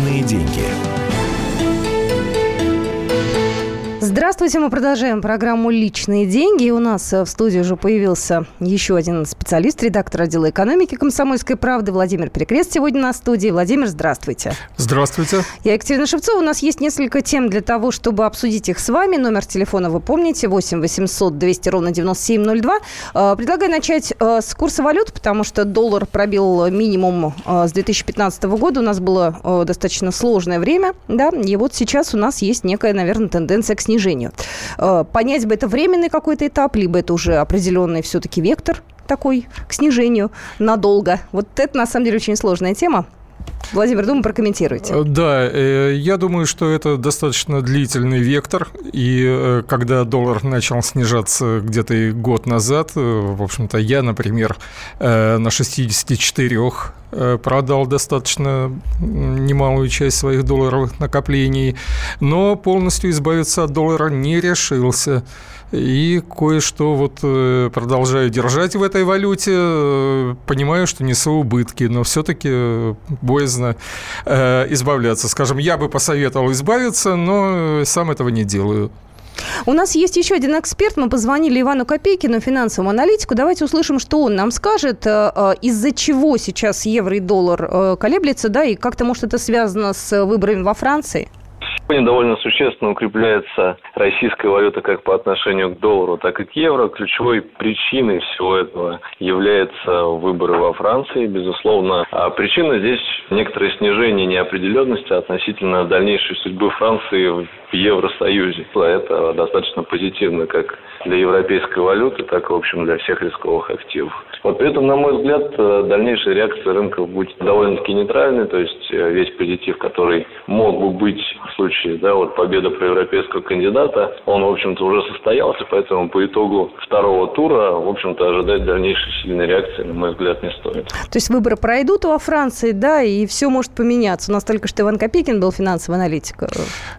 Личные деньги. Здравствуйте, мы продолжаем программу «Личные деньги». И у нас э, в студии уже появился еще один специалист, редактор отдела экономики «Комсомольской правды» Владимир Перекрест сегодня на студии. Владимир, здравствуйте. Здравствуйте. Я Екатерина Шевцова. У нас есть несколько тем для того, чтобы обсудить их с вами. Номер телефона вы помните, 8 800 200 ровно 9702. Э, предлагаю начать э, с курса валют, потому что доллар пробил минимум с 2015 года. У нас было достаточно сложное время, да, и вот сейчас у нас есть некая, наверное, тенденция к снижению снижению. Э, понять бы, это временный какой-то этап, либо это уже определенный все-таки вектор такой к снижению надолго. Вот это, на самом деле, очень сложная тема. Владимир, думаю, прокомментируйте. Э, да, э, я думаю, что это достаточно длительный вектор. И когда доллар начал снижаться где-то год назад, в общем-то, я, например, на 64 продал достаточно немалую часть своих долларовых накоплений, но полностью избавиться от доллара не решился и кое-что вот э, продолжаю держать в этой валюте. Э, понимаю, что несу убытки, но все-таки э, боязно избавляться. Скажем, я бы посоветовал избавиться, но сам этого не делаю. У нас есть еще один эксперт. Мы позвонили Ивану Копейкину, финансовому аналитику. Давайте услышим, что он нам скажет, из-за чего сейчас евро и доллар колеблется, да, и как-то, может, это связано с выборами во Франции? Сегодня довольно существенно укрепляется российская валюта как по отношению к доллару, так и к евро. Ключевой причиной всего этого являются выборы во Франции, безусловно. А причина здесь некоторое снижение неопределенности относительно дальнейшей судьбы Франции в Евросоюзе. Это достаточно позитивно как для европейской валюты, так и, в общем, для всех рисковых активов. Вот при этом, на мой взгляд, дальнейшая реакция рынков будет довольно-таки нейтральной, то есть э, весь позитив, который мог бы быть в случае да, вот победа проевропейского кандидата, он, в общем-то, уже состоялся, поэтому по итогу второго тура, в общем-то, ожидать дальнейшей сильной реакции, на мой взгляд, не стоит. То есть выборы пройдут во Франции, да, и все может поменяться. У нас только что Иван Копейкин был финансовый аналитик,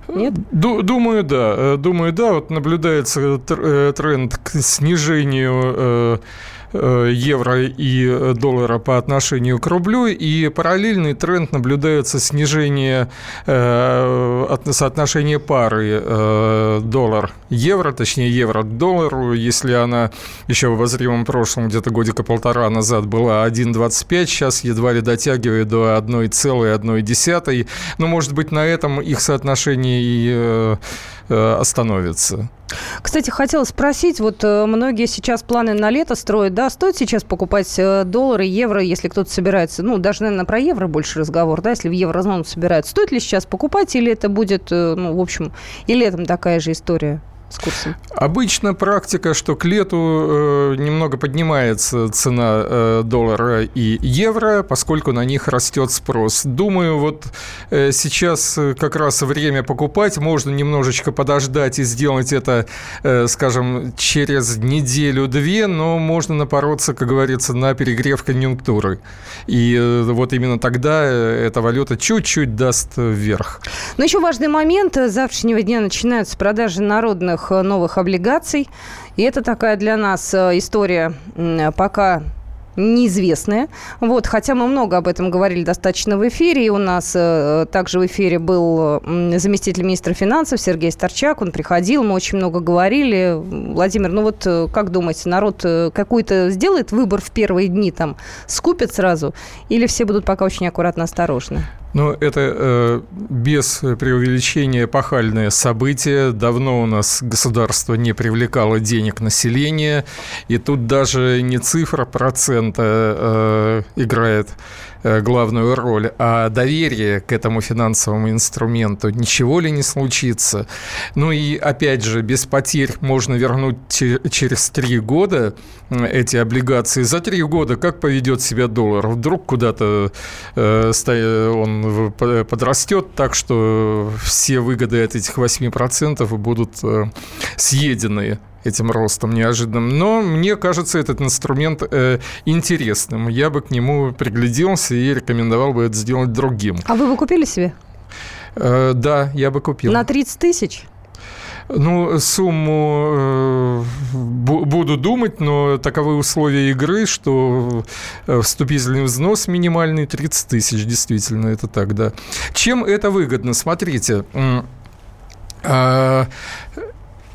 нет? Думаю, да. Думаю, да. Вот наблюдается э, тренд к снижению э, евро и э, доллара по отношению к рублю, и параллельный тренд наблюдается снижение э, соотношения пары доллар-евро, точнее евро к доллару, если она еще в воззримом прошлом, где-то годика полтора назад была 1,25, сейчас едва ли дотягивает до 1,1. Ну, может быть, на этом их соотношение и остановится. Кстати, хотела спросить, вот э, многие сейчас планы на лето строят, да, стоит сейчас покупать э, доллары, евро, если кто-то собирается, ну, даже, наверное, про евро больше разговор, да, если в еврозону собираются, стоит ли сейчас покупать, или это будет, э, ну, в общем, и летом такая же история? С курсом? Обычно практика, что к лету э, немного поднимается цена э, доллара и евро, поскольку на них растет спрос. Думаю, вот э, сейчас как раз время покупать, можно немножечко подождать и сделать это, э, скажем, через неделю-две, но можно напороться, как говорится, на перегрев конъюнктуры. И э, вот именно тогда э, эта валюта чуть-чуть даст вверх. Но еще важный момент. С завтрашнего дня начинаются продажи народных новых, э, новых облигаций. И это такая для нас э, история пока неизвестные. Вот, хотя мы много об этом говорили достаточно в эфире. И у нас э, также в эфире был заместитель министра финансов Сергей Старчак. Он приходил, мы очень много говорили. Владимир, ну вот э, как думаете, народ какой-то сделает выбор в первые дни, там, скупит сразу? Или все будут пока очень аккуратно, осторожны? Ну, это э, без преувеличения пахальное событие. Давно у нас государство не привлекало денег населения, и тут даже не цифра процента э, играет главную роль, а доверие к этому финансовому инструменту, ничего ли не случится. Ну и опять же, без потерь можно вернуть через три года эти облигации. За три года как поведет себя доллар? Вдруг куда-то э, он подрастет так, что все выгоды от этих 8% будут э, съедены этим ростом неожиданным. Но мне кажется этот инструмент э, интересным. Я бы к нему пригляделся и рекомендовал бы это сделать другим. А вы бы купили себе? Э, да, я бы купил. На 30 тысяч? Ну, сумму э, буду думать, но таковы условия игры, что э, вступительный взнос минимальный 30 тысяч, действительно, это так, да. Чем это выгодно? Смотрите, э,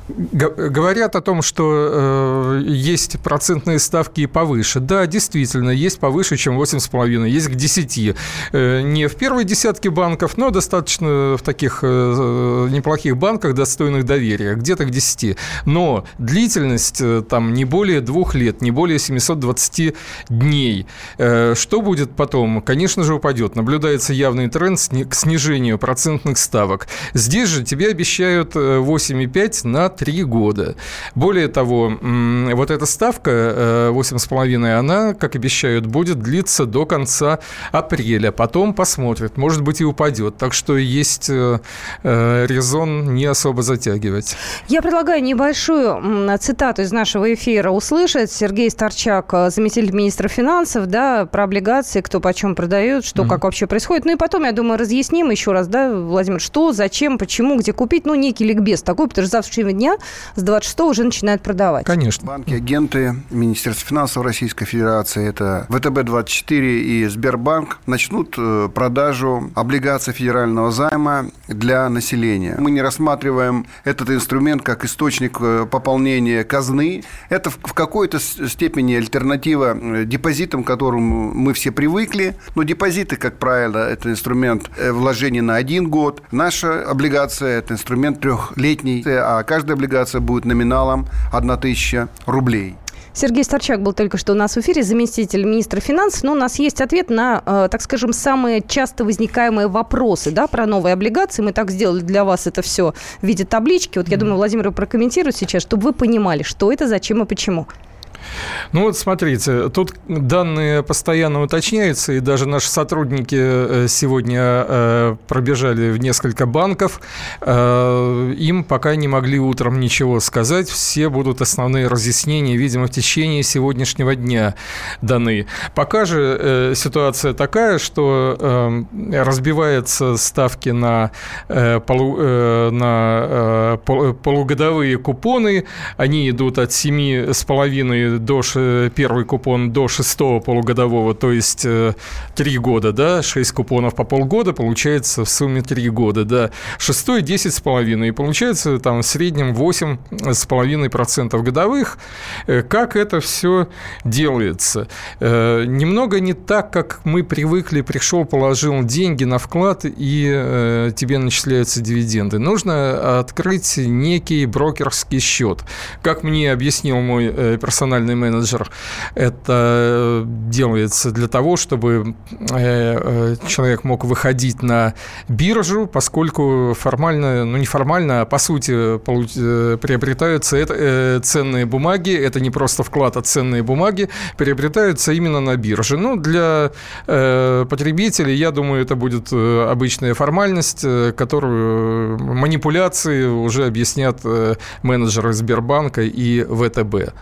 Говорят о том, что э, есть процентные ставки и повыше. Да, действительно, есть повыше, чем 8,5, есть к 10. Э, не в первой десятке банков, но достаточно в таких э, неплохих банках, достойных доверия, где-то к 10. Но длительность э, там не более двух лет, не более 720 дней. Э, что будет потом? Конечно же, упадет. Наблюдается явный тренд к снижению процентных ставок. Здесь же тебе обещают 8,5 э, на три года. Более того, вот эта ставка 8,5, э, она, как обещают, будет длиться до конца апреля. Потом посмотрят, может быть, и упадет. Так что есть э, э, резон не особо затягивать. Я предлагаю небольшую цитату из нашего эфира услышать. Сергей Старчак, заместитель министра финансов, да, про облигации, кто почем продает, что, mm-hmm. как вообще происходит. Ну и потом, я думаю, разъясним еще раз, да, Владимир, что, зачем, почему, где купить. Ну, некий ликбез такой, потому что завтрашнего дня дня с 26 уже начинают продавать. Конечно. Банки, агенты Министерства финансов Российской Федерации, это ВТБ-24 и Сбербанк, начнут э, продажу облигаций федерального займа для населения. Мы не рассматриваем этот инструмент как источник э, пополнения казны. Это в какой-то степени альтернатива э, депозитам, к которым мы все привыкли. Но депозиты, как правило, это инструмент вложения на один год. Наша облигация – это инструмент трехлетний, а каждая облигация будет номиналом 1000 рублей. Сергей Старчак был только что у нас в эфире, заместитель министра финансов. Но у нас есть ответ на, э, так скажем, самые часто возникаемые вопросы да, про новые облигации. Мы так сделали для вас это все в виде таблички. Вот я думаю, Владимир прокомментирует сейчас, чтобы вы понимали, что это, зачем и почему. Ну вот смотрите, тут данные постоянно уточняются, и даже наши сотрудники э, сегодня э, пробежали в несколько банков. Э, им пока не могли утром ничего сказать. Все будут основные разъяснения, видимо, в течение сегодняшнего дня даны. Пока же ситуация такая, что разбиваются ставки на, полу, на полугодовые купоны. Они идут от 7,5 до, первый купон до шестого полугодового, то есть э, три года, да, шесть купонов по полгода, получается в сумме три года, да. Шестой десять с половиной, и получается там в среднем восемь с половиной процентов годовых. Э, как это все делается? Э, немного не так, как мы привыкли, пришел, положил деньги на вклад, и тебе начисляются дивиденды. Нужно открыть некий брокерский счет. Как мне объяснил мой персональный персональный менеджер. Это делается для того, чтобы э, э, человек мог выходить на биржу, поскольку формально, ну не формально, а по сути э, приобретаются ценные бумаги. Это не просто вклад, а ценные бумаги приобретаются именно на бирже. Ну, для потребителей, я думаю, это будет обычная формальность, которую манипуляции уже объяснят менеджеры Сбербанка и ВТБ.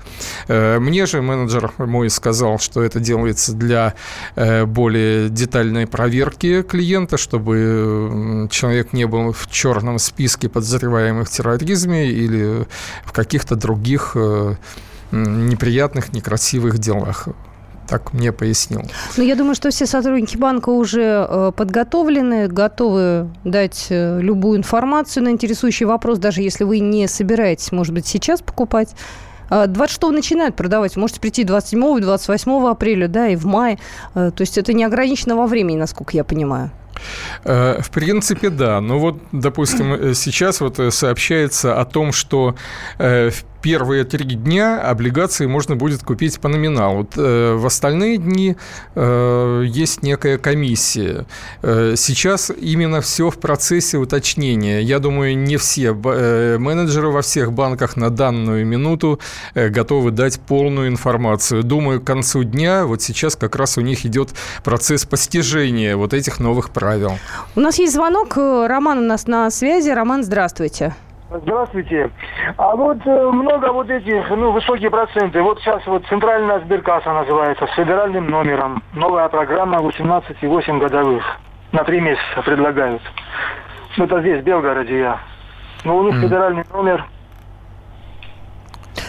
Мне же менеджер мой сказал, что это делается для э, более детальной проверки клиента, чтобы человек не был в черном списке подозреваемых в терроризме или в каких-то других э, неприятных, некрасивых делах так мне пояснил. Ну, я думаю, что все сотрудники банка уже э, подготовлены, готовы дать любую информацию на интересующий вопрос, даже если вы не собираетесь, может быть, сейчас покупать 26 а, начинают продавать. Можете прийти 27 28 апреля, да, и в мае. А, то есть это не ограничено во времени, насколько я понимаю. Э, в принципе, да. Но вот, допустим, э, сейчас вот э, сообщается о том, что в первые три дня облигации можно будет купить по номиналу. Э, в остальные дни э, есть некая комиссия. Э, сейчас именно все в процессе уточнения. Я думаю, не все менеджеры во всех банках на данную минуту готовы дать полную информацию. Думаю, к концу дня, вот сейчас как раз у них идет процесс постижения вот этих новых правил. У нас есть звонок. Роман у нас на связи. Роман, здравствуйте. Здравствуйте. А вот э, много вот этих, ну, высокие проценты. Вот сейчас вот центральная сберкасса называется, с федеральным номером. Новая программа 18,8 годовых. На три месяца предлагают. Ну, это здесь, в Белгороде я. но у них mm. федеральный номер.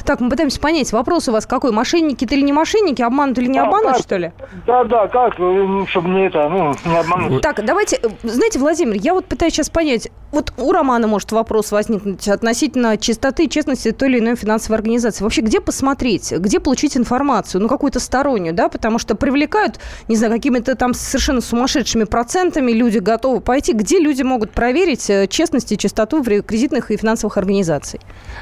Так, мы пытаемся понять, вопрос у вас какой? Мошенники или не мошенники? Обманут или не да, обманут, как? что ли? Да, да, как, ну, чтобы не это, ну, не обмануть. Так, давайте, знаете, Владимир, я вот пытаюсь сейчас понять, вот у Романа может вопрос возникнуть относительно чистоты и честности той или иной финансовой организации. Вообще, где посмотреть, где получить информацию, ну, какую-то стороннюю, да, потому что привлекают, не знаю, какими-то там совершенно сумасшедшими процентами, люди готовы пойти, где люди могут проверить э, честность и чистоту кредитных и финансовых организаций?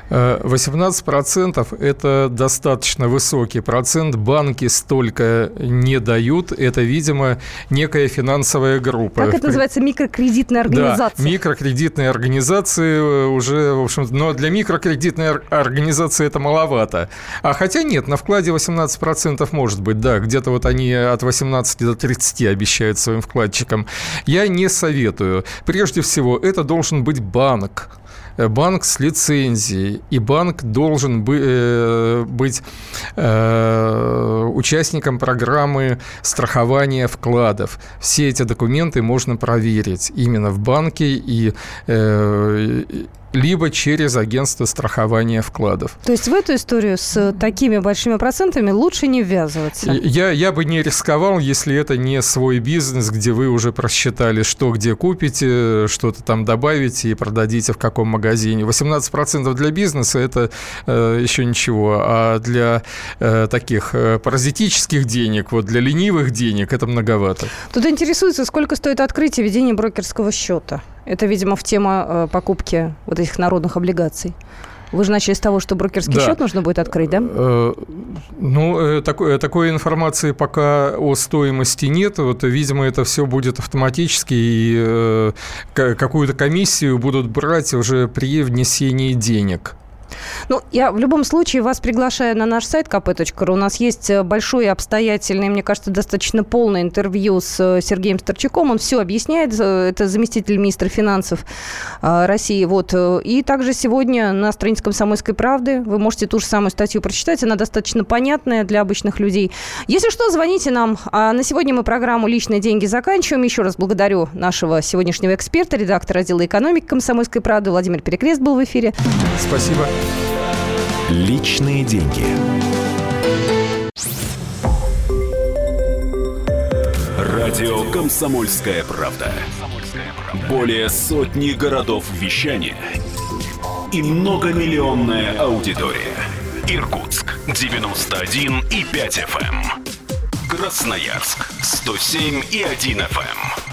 18% э, это достаточно высокий процент. Банки столько не дают. Это, видимо, некая финансовая группа. Как это называется? Микрокредитная организация. Да, микрокредитные организации э, уже, в общем но для микрокредитной организации это маловато. А хотя нет, на вкладе 18% может быть, да, где-то вот они от 18 до 30 обещают своим вкладчикам. Я не советую. Прежде всего, это должен быть банк, банк с лицензией, и банк должен э, быть э, участником программы страхования вкладов. Все эти документы можно проверить именно в банке и либо через агентство страхования вкладов. То есть в эту историю с такими большими процентами лучше не ввязываться? Я, я бы не рисковал, если это не свой бизнес, где вы уже просчитали, что где купите, что-то там добавите и продадите в каком магазине. 18% для бизнеса – это э, еще ничего, а для э, таких э, паразитических денег, вот для ленивых денег это многовато. Тут интересуется, сколько стоит открытие ведения брокерского счета? Это, видимо, в тему э, покупки вот этих народных облигаций. Вы же начали с того, что брокерский да. счет нужно будет открыть, да? Э, ну, э, такой, такой информации пока о стоимости нет. Вот, видимо, это все будет автоматически, и какую-то комиссию будут брать уже при внесении денег. Ну, я в любом случае вас приглашаю на наш сайт kp.ru. У нас есть э, большое, обстоятельное, мне кажется, достаточно полное интервью с э, Сергеем Старчаком. Он все объясняет. Э, это заместитель министра финансов России. Вот. И также сегодня на странице «Комсомольской правды» вы можете ту же самую статью прочитать. Она достаточно понятная для обычных людей. Если что, звоните нам. А на сегодня мы программу «Личные деньги» заканчиваем. Еще раз благодарю нашего сегодняшнего эксперта, редактора отдела экономики «Комсомольской правды» Владимир Перекрест был в эфире. Спасибо. Личные деньги. Радио Комсомольская правда". Более сотни городов вещания и многомиллионная аудитория. Иркутск 91 и 5 FM. Эм. Красноярск 107 и 1 FM.